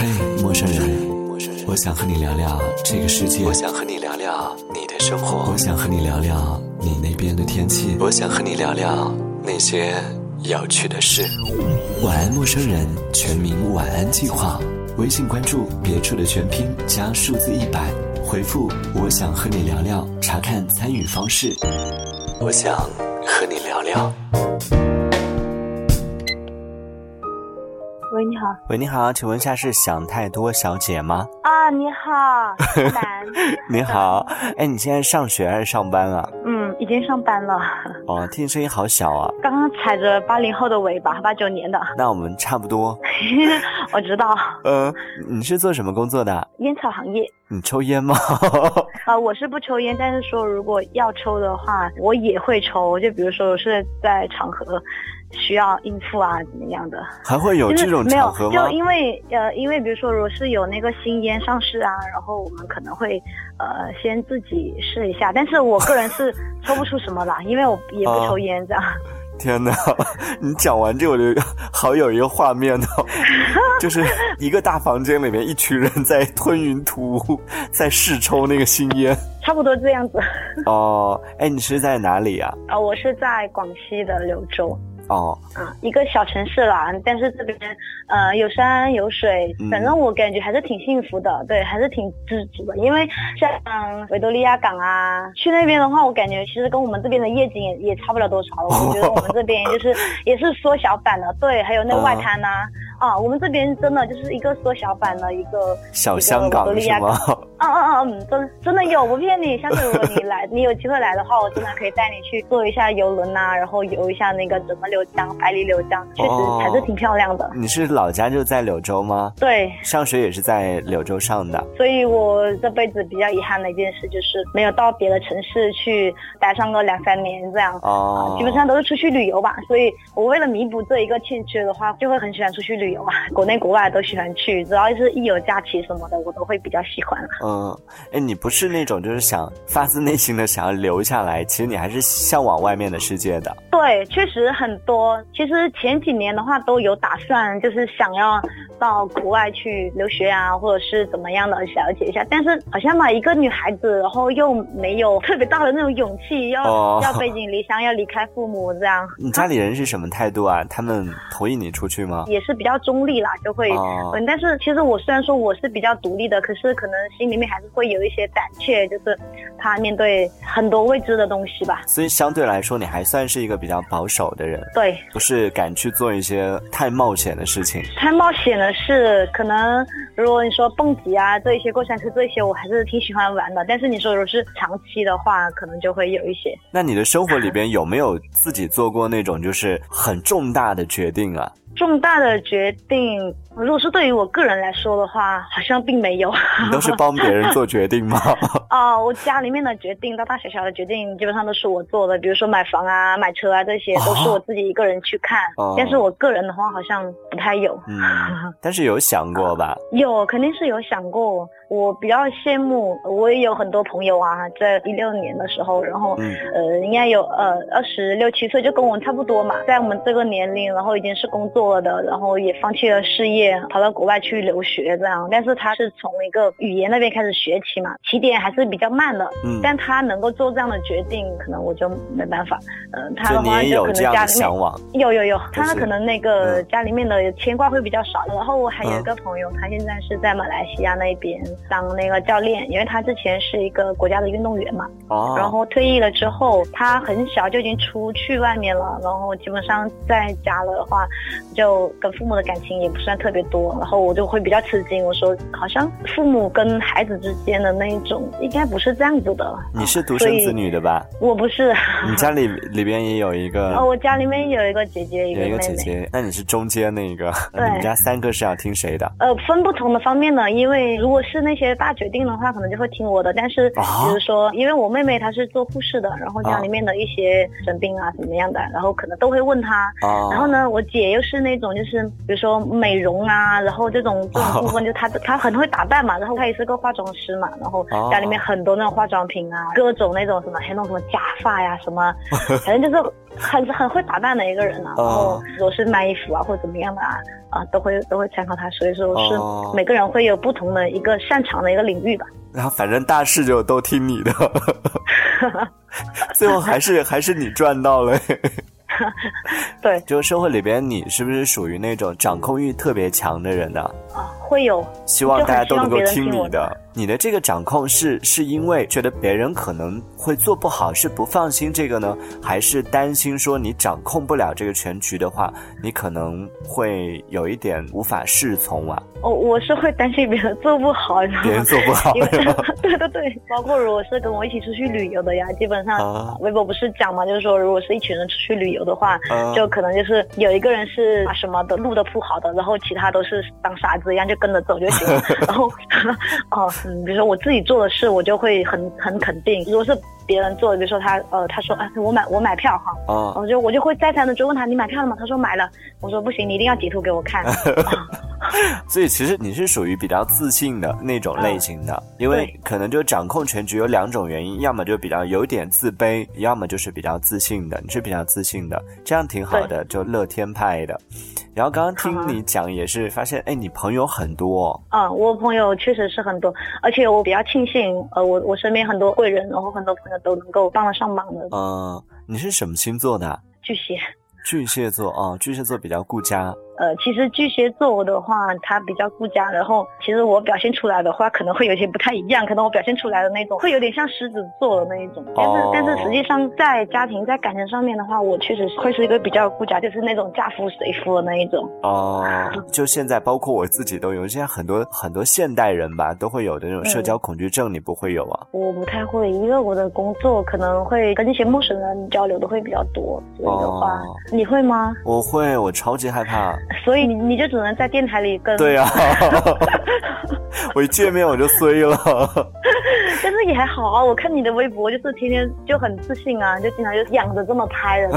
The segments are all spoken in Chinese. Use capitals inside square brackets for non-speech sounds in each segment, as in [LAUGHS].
嘿，陌生人，我想和你聊聊这个世界。我想和你聊聊你的生活。我想和你聊聊你那边的天气。我想和你聊聊那些有趣的事。晚安，陌生人，全民晚安计划。微信关注别处的全拼加数字一百，回复我想和你聊聊，查看参与方式。我想和你聊聊。喂，你好。喂，你好，请问一下是想太多小姐吗？啊，你好，男。[LAUGHS] 你好，哎，你现在上学还是上班啊？嗯，已经上班了。哦，听声音好小啊。刚刚踩着八零后的尾巴，八九年的。那我们差不多。[LAUGHS] 我知道。嗯，你是做什么工作的？烟草行业。你抽烟吗？[LAUGHS] 啊，我是不抽烟，但是说如果要抽的话，我也会抽。就比如说我是在场合。需要应付啊，怎么样的？还会有这种场合吗？就因为呃，因为比如说，如果是有那个新烟上市啊，然后我们可能会呃先自己试一下。但是我个人是抽不出什么啦，[LAUGHS] 因为我也不抽烟这样。天哪，[LAUGHS] 你讲完这我就好有一个画面哦，[LAUGHS] 就是一个大房间里面一群人在吞云吐雾，在试抽那个新烟。差不多这样子。哦，哎，你是在哪里啊？啊，我是在广西的柳州。哦，嗯，一个小城市啦，但是这边呃有山有水，反正我感觉还是挺幸福的，对，还是挺知足的。因为像维多利亚港啊，去那边的话，我感觉其实跟我们这边的夜景也也差不了多少。我觉得我们这边就是 [LAUGHS] 也是缩小版的，对，还有那外滩呐。啊，我们这边真的就是一个缩小版的一个小香港是吗？嗯 [LAUGHS] 嗯嗯，真真的有，不骗你。下次如果你来，[LAUGHS] 你有机会来的话，我真的可以带你去坐一下游轮呐，然后游一下那个整个柳江、百里柳江，确实还是挺漂亮的。你是老家就在柳州吗？对，上学也是在柳州上的。所以我这辈子比较遗憾的一件事就是没有到别的城市去待上个两三年这样。哦，基本上都是出去旅游吧。所以我为了弥补这一个欠缺的话，就会很喜欢出去旅。[LAUGHS] 国内国外都喜欢去，只要是一有假期什么的，我都会比较喜欢。嗯，哎，你不是那种就是想发自内心的想要留下来，其实你还是向往外面的世界的。对，确实很多。其实前几年的话都有打算，就是想要到国外去留学啊，或者是怎么样的了解一下。但是好像嘛，一个女孩子，然后又没有特别大的那种勇气，要 [LAUGHS] 要背井离乡，要离开父母这样。你家里人是什么态度啊？他们同意你出去吗？[LAUGHS] 也是比较。中立啦，就会嗯，但是其实我虽然说我是比较独立的，可是可能心里面还是会有一些胆怯，就是怕面对很多未知的东西吧。所以相对来说，你还算是一个比较保守的人，对，不是敢去做一些太冒险的事情。太冒险的事，可能如果你说蹦极啊，这一些过山车这些，我还是挺喜欢玩的。但是你说如果是长期的话，可能就会有一些。那你的生活里边有没有自己做过那种就是很重大的决定啊？重大的决定。如果是对于我个人来说的话，好像并没有。你都是帮别人做决定吗？哦，[LAUGHS] 我家里面的决定，大大小小的决定，基本上都是我做的。比如说买房啊、买车啊，这些都是我自己一个人去看。但是我个人的话，好像不太有。嗯，但是有想过吧？[LAUGHS] 有，肯定是有想过。我比较羡慕，我也有很多朋友啊，在一六年的时候，然后呃，应该有呃二十六七岁，就跟我差不多嘛，在我们这个年龄，然后已经是工作了的，然后也放弃了事业。跑到国外去留学这样，但是他是从一个语言那边开始学起嘛，起点还是比较慢的。嗯，但他能够做这样的决定，可能我就没办法。嗯，他的话就可能家里面有有有，他可能那个家里面的牵挂会比较少。然后我还有一个朋友，他现在是在马来西亚那边当那个教练，因为他之前是一个国家的运动员嘛。哦。然后退役了之后，他很小就已经出去外面了，然后基本上在家了的话，就跟父母的感情也不算特。特别多，然后我就会比较吃惊。我说，好像父母跟孩子之间的那一种，应该不是这样子的。你是独生子女的吧？我不是。你家里里边也有一个？哦，我家里面有一个姐姐，有一个姐姐。那你是中间那一个？对。你们家三个是要听谁的？呃，分不同的方面呢。因为如果是那些大决定的话，可能就会听我的。但是，比如说，因为我妹妹她是做护士的，然后家里面的一些生病啊怎么样的，然后可能都会问她。然后呢，我姐又是那种就是，比如说美容。啊，然后这种这种部分就他他很会打扮嘛，然后他也是个化妆师嘛，然后家里面很多那种化妆品啊，各种那种什么还弄什么假发呀什么，[LAUGHS] 反正就是很很会打扮的一个人啊。然后如果是买衣服啊或者怎么样的啊，啊，都会都会参考他，所以说是每个人会有不同的一个擅长的一个领域吧。然 [LAUGHS] 后反正大事就都听你的，[LAUGHS] 最后还是还是你赚到了。[LAUGHS] 对，就社会里边，你是不是属于那种掌控欲特别强的人呢？啊，会有，希望大家都能够听你的。你的这个掌控是是因为觉得别人可能会做不好，是不放心这个呢，还是担心说你掌控不了这个全局的话，你可能会有一点无法适从啊？哦，我是会担心别人做不好，别人做不好，[LAUGHS] 对对对，包括如果是跟我一起出去旅游的呀，基本上微博不是讲嘛，就是说如果是一群人出去旅游的话，就可能就是有一个人是把什么的路都铺好的，然后其他都是当傻子一样就跟着走就行了，[LAUGHS] 然后 [LAUGHS] 哦。嗯，比如说我自己做的事，我就会很很肯定。如果是别人做的，比如说他呃，他说啊，我买我买票哈，哦我就我就会再三的追问他，你买票了吗？他说买了。我说不行，你一定要截图给我看。[LAUGHS] 所以其实你是属于比较自信的那种类型的，因为可能就掌控全局有两种原因，要么就比较有点自卑，要么就是比较自信的。你是比较自信的，这样挺好的，就乐天派的。然后刚刚听你讲也是发现，哎，你朋友很多。啊，我朋友确实是很多，而且我比较庆幸，呃，我我身边很多贵人，然后很多朋友都能够帮得上忙的。嗯，你是什么星座的？巨蟹。巨蟹座啊，巨蟹座比较顾家。呃，其实巨蟹座的话，他比较顾家，然后其实我表现出来的话，可能会有些不太一样，可能我表现出来的那种会有点像狮子座的那一种，但是但是实际上在家庭在感情上面的话，我确实会是一个比较顾家，就是那种嫁夫随夫的那一种。哦，就现在包括我自己都有，现在很多很多现代人吧都会有的那种社交恐惧症，你不会有啊？我不太会，因为我的工作可能会跟一些陌生人交流的会比较多，所以的话，你会吗？我会，我超级害怕。所以你你就只能在电台里跟对呀，[LAUGHS] 我一见面我就衰了。但是也还好啊，我看你的微博就是天天就很自信啊，就经常就仰着这么拍的。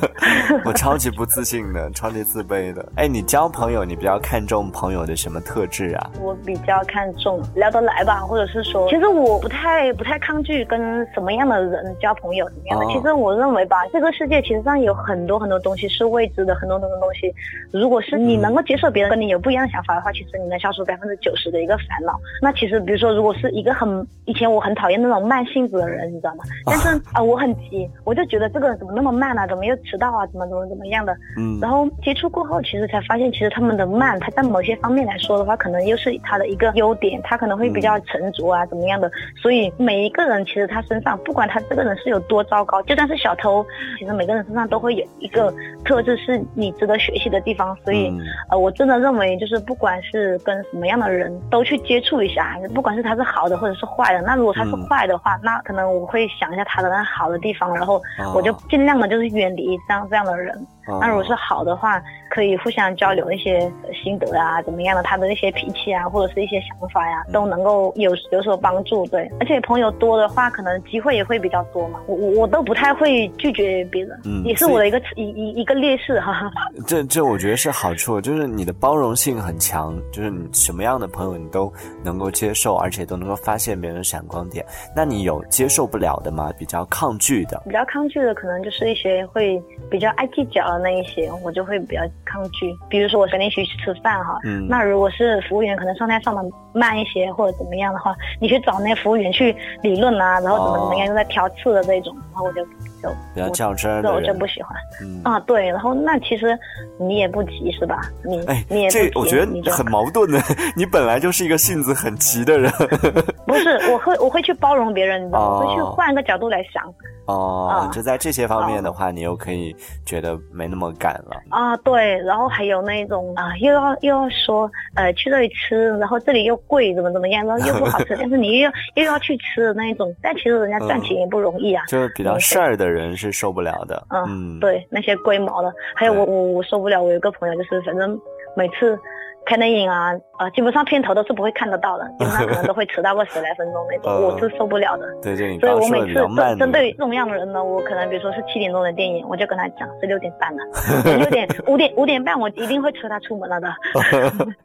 [LAUGHS] 我超级不自信的，超级自卑的。哎，你交朋友你比较看重朋友的什么特质啊？我比较看重聊得来吧，或者是说，其实我不太不太抗拒跟什么样的人交朋友，怎么样的？其实我认为吧，这个世界其实上有很多很多东西是未知的，很多很多东西，如果是你能够接受别人跟你有不一样的想法的话，其实你能消除百分之九十的一个烦恼。那其实比如说，如果是一个很以前我很讨厌那种慢性子的人，你知道吗？但是啊，我很急，我就觉得这个人怎么那么慢呢？怎么又迟到啊？怎么怎么怎么样的？嗯。然后接触过后，其实才发现，其实他们的慢，他在某些方面来说的话，可能又是他的一个优点，他可能会比较沉着啊，怎么样的？所以每一个人其实他身上，不管他这个人是有多糟糕，就算是小偷，其实每个人身上都会有一个特质是你值得学习的地方。所以，呃，我真的认为，就是不管是跟什么样的人都去接触一下，不管是他是好的或者是坏的，那如果他是坏的话，那可能我会想一下他的那好的地方，然后我就尽量的就是远离这样这样的人。那如果是好的话，可以互相交流一些心得啊，怎么样的，他的那些脾气啊，或者是一些想法呀，都能够有有所帮助。对，而且朋友多的话，可能机会也会比较多嘛。我我我都不太会拒绝别人，嗯，也是我的一个一一一个劣势哈。这这我觉得是好处，就是你的包容性很强，就是你什么样的朋友你都能够接受，而且都能够发现别人的闪光点。那你有接受不了的吗？比较抗拒的？比较抗拒的可能就是一些会比较爱计较。那一些我就会比较抗拒，比如说我跟你一起去吃饭哈，嗯那如果是服务员可能上菜上的慢一些或者怎么样的话，你去找那服务员去理论啊，然后怎么怎么样又在挑刺的这种，然后我就就比较较真的，我就不喜欢。啊，对，然后那其实你也不急是吧？你哎，你也这我觉得很矛盾的，[LAUGHS] 你本来就是一个性子很急的人。[LAUGHS] 不是，我会我会去包容别人，你知道吗？我会去换一个角度来想。哦，就在这些方面的话，你又可以觉得没那么赶了啊。对，然后还有那种啊，又要又要说，呃，去这里吃，然后这里又贵，怎么怎么样，然后 [LAUGHS] 又不好吃，但是你又要又要去吃的那一种，但其实人家赚钱也不容易啊。就是比较事儿的人是受不了的。嗯，对，那些龟毛的，还有我我我受不了。我有个朋友就是，反正每次。看电影啊，呃，基本上片头都是不会看得到的，基本上可能都会迟到个十来分钟那种，[LAUGHS] 我是受不了的。[LAUGHS] 对对，所以我每次针针对这种样的人呢，我可能比如说是七点钟的电影，我就跟他讲是六点半了，[LAUGHS] 六点五点五点半我一定会催他出门了的。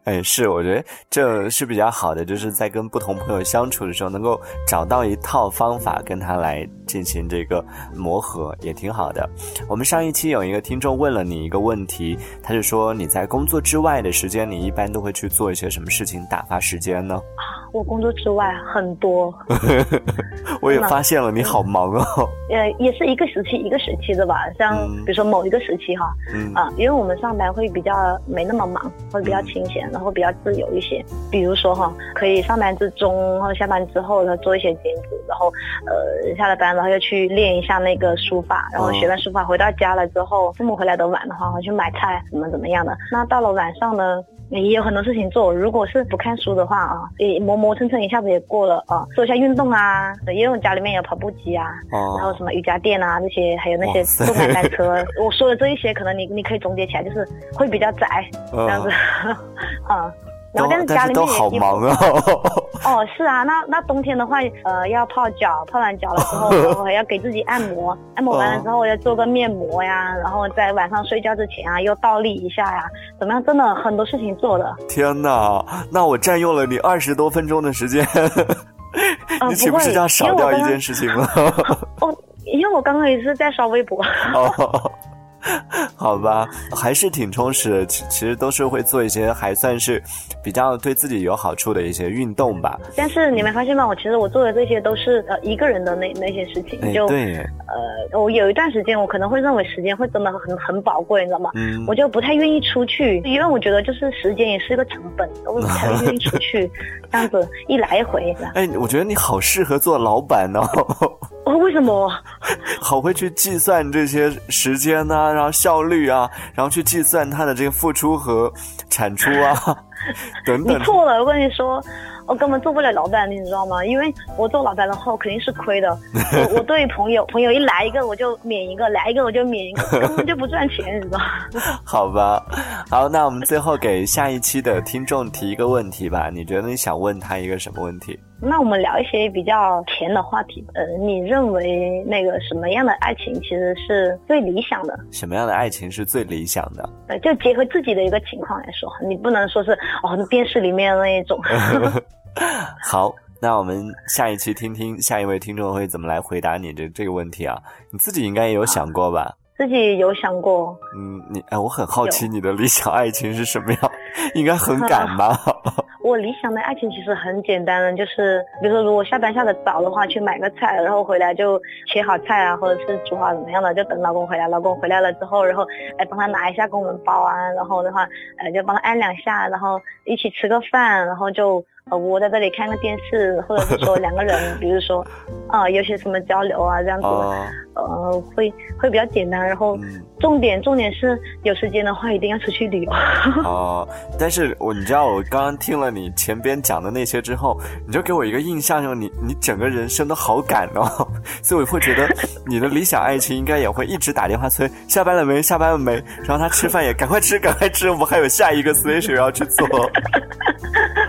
哎，是，我觉得这是比较好的，就是在跟不同朋友相处的时候，能够找到一套方法跟他来进行这个磨合，也挺好的。我们上一期有一个听众问了你一个问题，他就说你在工作之外的时间，你一般都会去做一些什么事情打发时间呢？啊，[LAUGHS] 我工作之外很多，[LAUGHS] 我也发现了你好忙哦。[LAUGHS] 呃，也是一个时期一个时期的吧，像比如说某一个时期哈，啊，因为我们上班会比较没那么忙，会比较清闲，然后比较自由一些。比如说哈，可以上班之中或者下班之后呢做一些兼职，然后呃下了班然后又去练一下那个书法，然后学完书法回到家了之后，父母回来的晚的话，我去买菜怎么怎么样的。那到了晚上呢？也有很多事情做。如果是不看书的话啊，也磨磨蹭蹭一下子也过了啊。做一下运动啊，因为我家里面有跑步机啊，然后什么瑜伽垫啊这些，还有那些动感单车。[LAUGHS] 我说的这一些，可能你你可以总结起来，就是会比较窄这样子，[LAUGHS] [LAUGHS] 啊。然后但是家里面也好忙啊。哦，是啊，那那冬天的话，呃，要泡脚，泡完脚了之后，[LAUGHS] 然后还要给自己按摩，按摩完了之后要做个面膜呀，然后在晚上睡觉之前啊，又倒立一下呀，怎么样？真的很多事情做的。天哪，那我占用了你二十多分钟的时间，[LAUGHS] 你岂不是要少掉一件事情吗？[LAUGHS] 哦，因为我刚刚也是在刷微博。[LAUGHS] 好吧，还是挺充实的。其其实都是会做一些还算是比较对自己有好处的一些运动吧。但是你没发现吗？我其实我做的这些都是呃一个人的那那些事情。就对。呃，我有一段时间我可能会认为时间会真的很很宝贵，你知道吗？嗯。我就不太愿意出去，因为我觉得就是时间也是一个成本，我不太愿意出去，[LAUGHS] 这样子一来一回。哎，我觉得你好适合做老板哦。为什么？[LAUGHS] 好会去计算这些时间呢，然后效率啊，然后去计算他的这个付出和产出啊，[LAUGHS] 等等。你错了，我跟你说。我根本做不了老板，你知道吗？因为我做老板的话，我肯定是亏的。我我对朋友，朋友一来一个我就免一个，来一个我就免一个，根本就不赚钱，你知道吗？[LAUGHS] 好吧，好，那我们最后给下一期的听众提一个问题吧。你觉得你想问他一个什么问题？那我们聊一些比较甜的话题。呃，你认为那个什么样的爱情其实是最理想的？什么样的爱情是最理想的？[LAUGHS] 呃，就结合自己的一个情况来说，你不能说是哦，电视里面那一种。[LAUGHS] [LAUGHS] 好，那我们下一期听听下一位听众会怎么来回答你这这个问题啊？你自己应该也有想过吧？自己有想过。嗯，你哎，我很好奇你的理想爱情是什么样？应该很赶吧？[LAUGHS] 我理想的爱情其实很简单的，就是比如说，如果下班下的早的话，去买个菜，然后回来就切好菜啊，或者是煮好怎么样的，就等老公回来。老公回来了之后，然后哎帮他拿一下给我们包啊，然后的话，呃就帮他按两下，然后一起吃个饭，然后就。呃，我在这里看个电视，[LAUGHS] 或者是说两个人，比如说，啊，有些什么交流啊，这样子，呃，会会比较简单。然后，重点重点是有时间的话，一定要出去旅游。[LAUGHS] 哦，但是我你知道，我刚刚听了你前边讲的那些之后，你就给我一个印象，就你你整个人生都好赶哦，[LAUGHS] 所以我会觉得你的理想爱情应该也会一直打电话催下班了没，下班了没，然后他吃饭也赶快吃，赶快吃，我们还有下一个 station 要去做。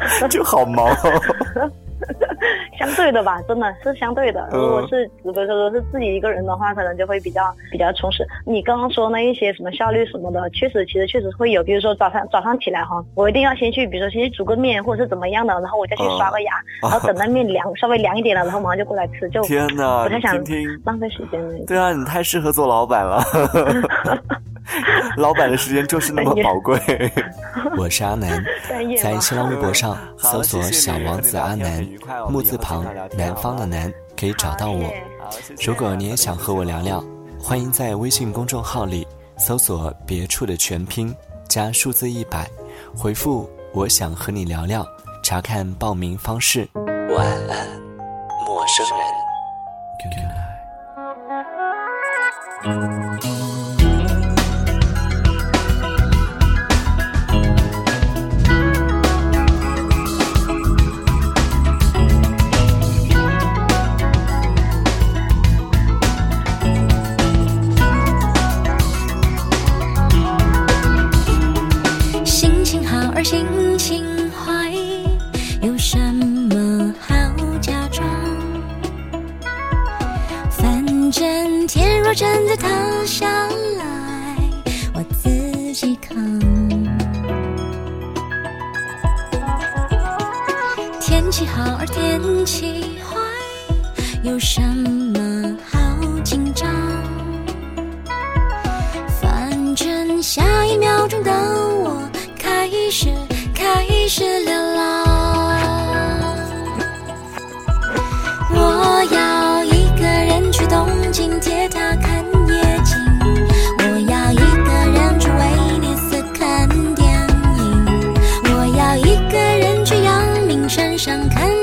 [LAUGHS] 就好忙，[LAUGHS] 相对的吧，真的是相对的。如果是如果说是自己一个人的话，可能就会比较比较充实。你刚刚说那一些什么效率什么的，确实其实确实会有。比如说早上早上起来哈，我一定要先去，比如说先去煮个面或者是怎么样的，然后我再去刷个牙，然后等那面凉稍微凉一点了，然后马上就过来吃。就天哪，不太想浪费时间了。对啊，你太适合做老板了。[LAUGHS] [LAUGHS] 老板的时间就是那么宝贵。我是阿南，在新浪微博上搜索“小王子阿南”，木字旁南方的南，可以找到我。如果你也想和我聊聊，欢迎在微信公众号里搜索“别处”的全拼加数字一百，回复“我想和你聊聊”，查看报名方式。晚安，陌生人。心。天气好而天气坏，有什么好紧张？反正下一秒钟的我开始开始流浪。我要一个人去东京铁塔看。想看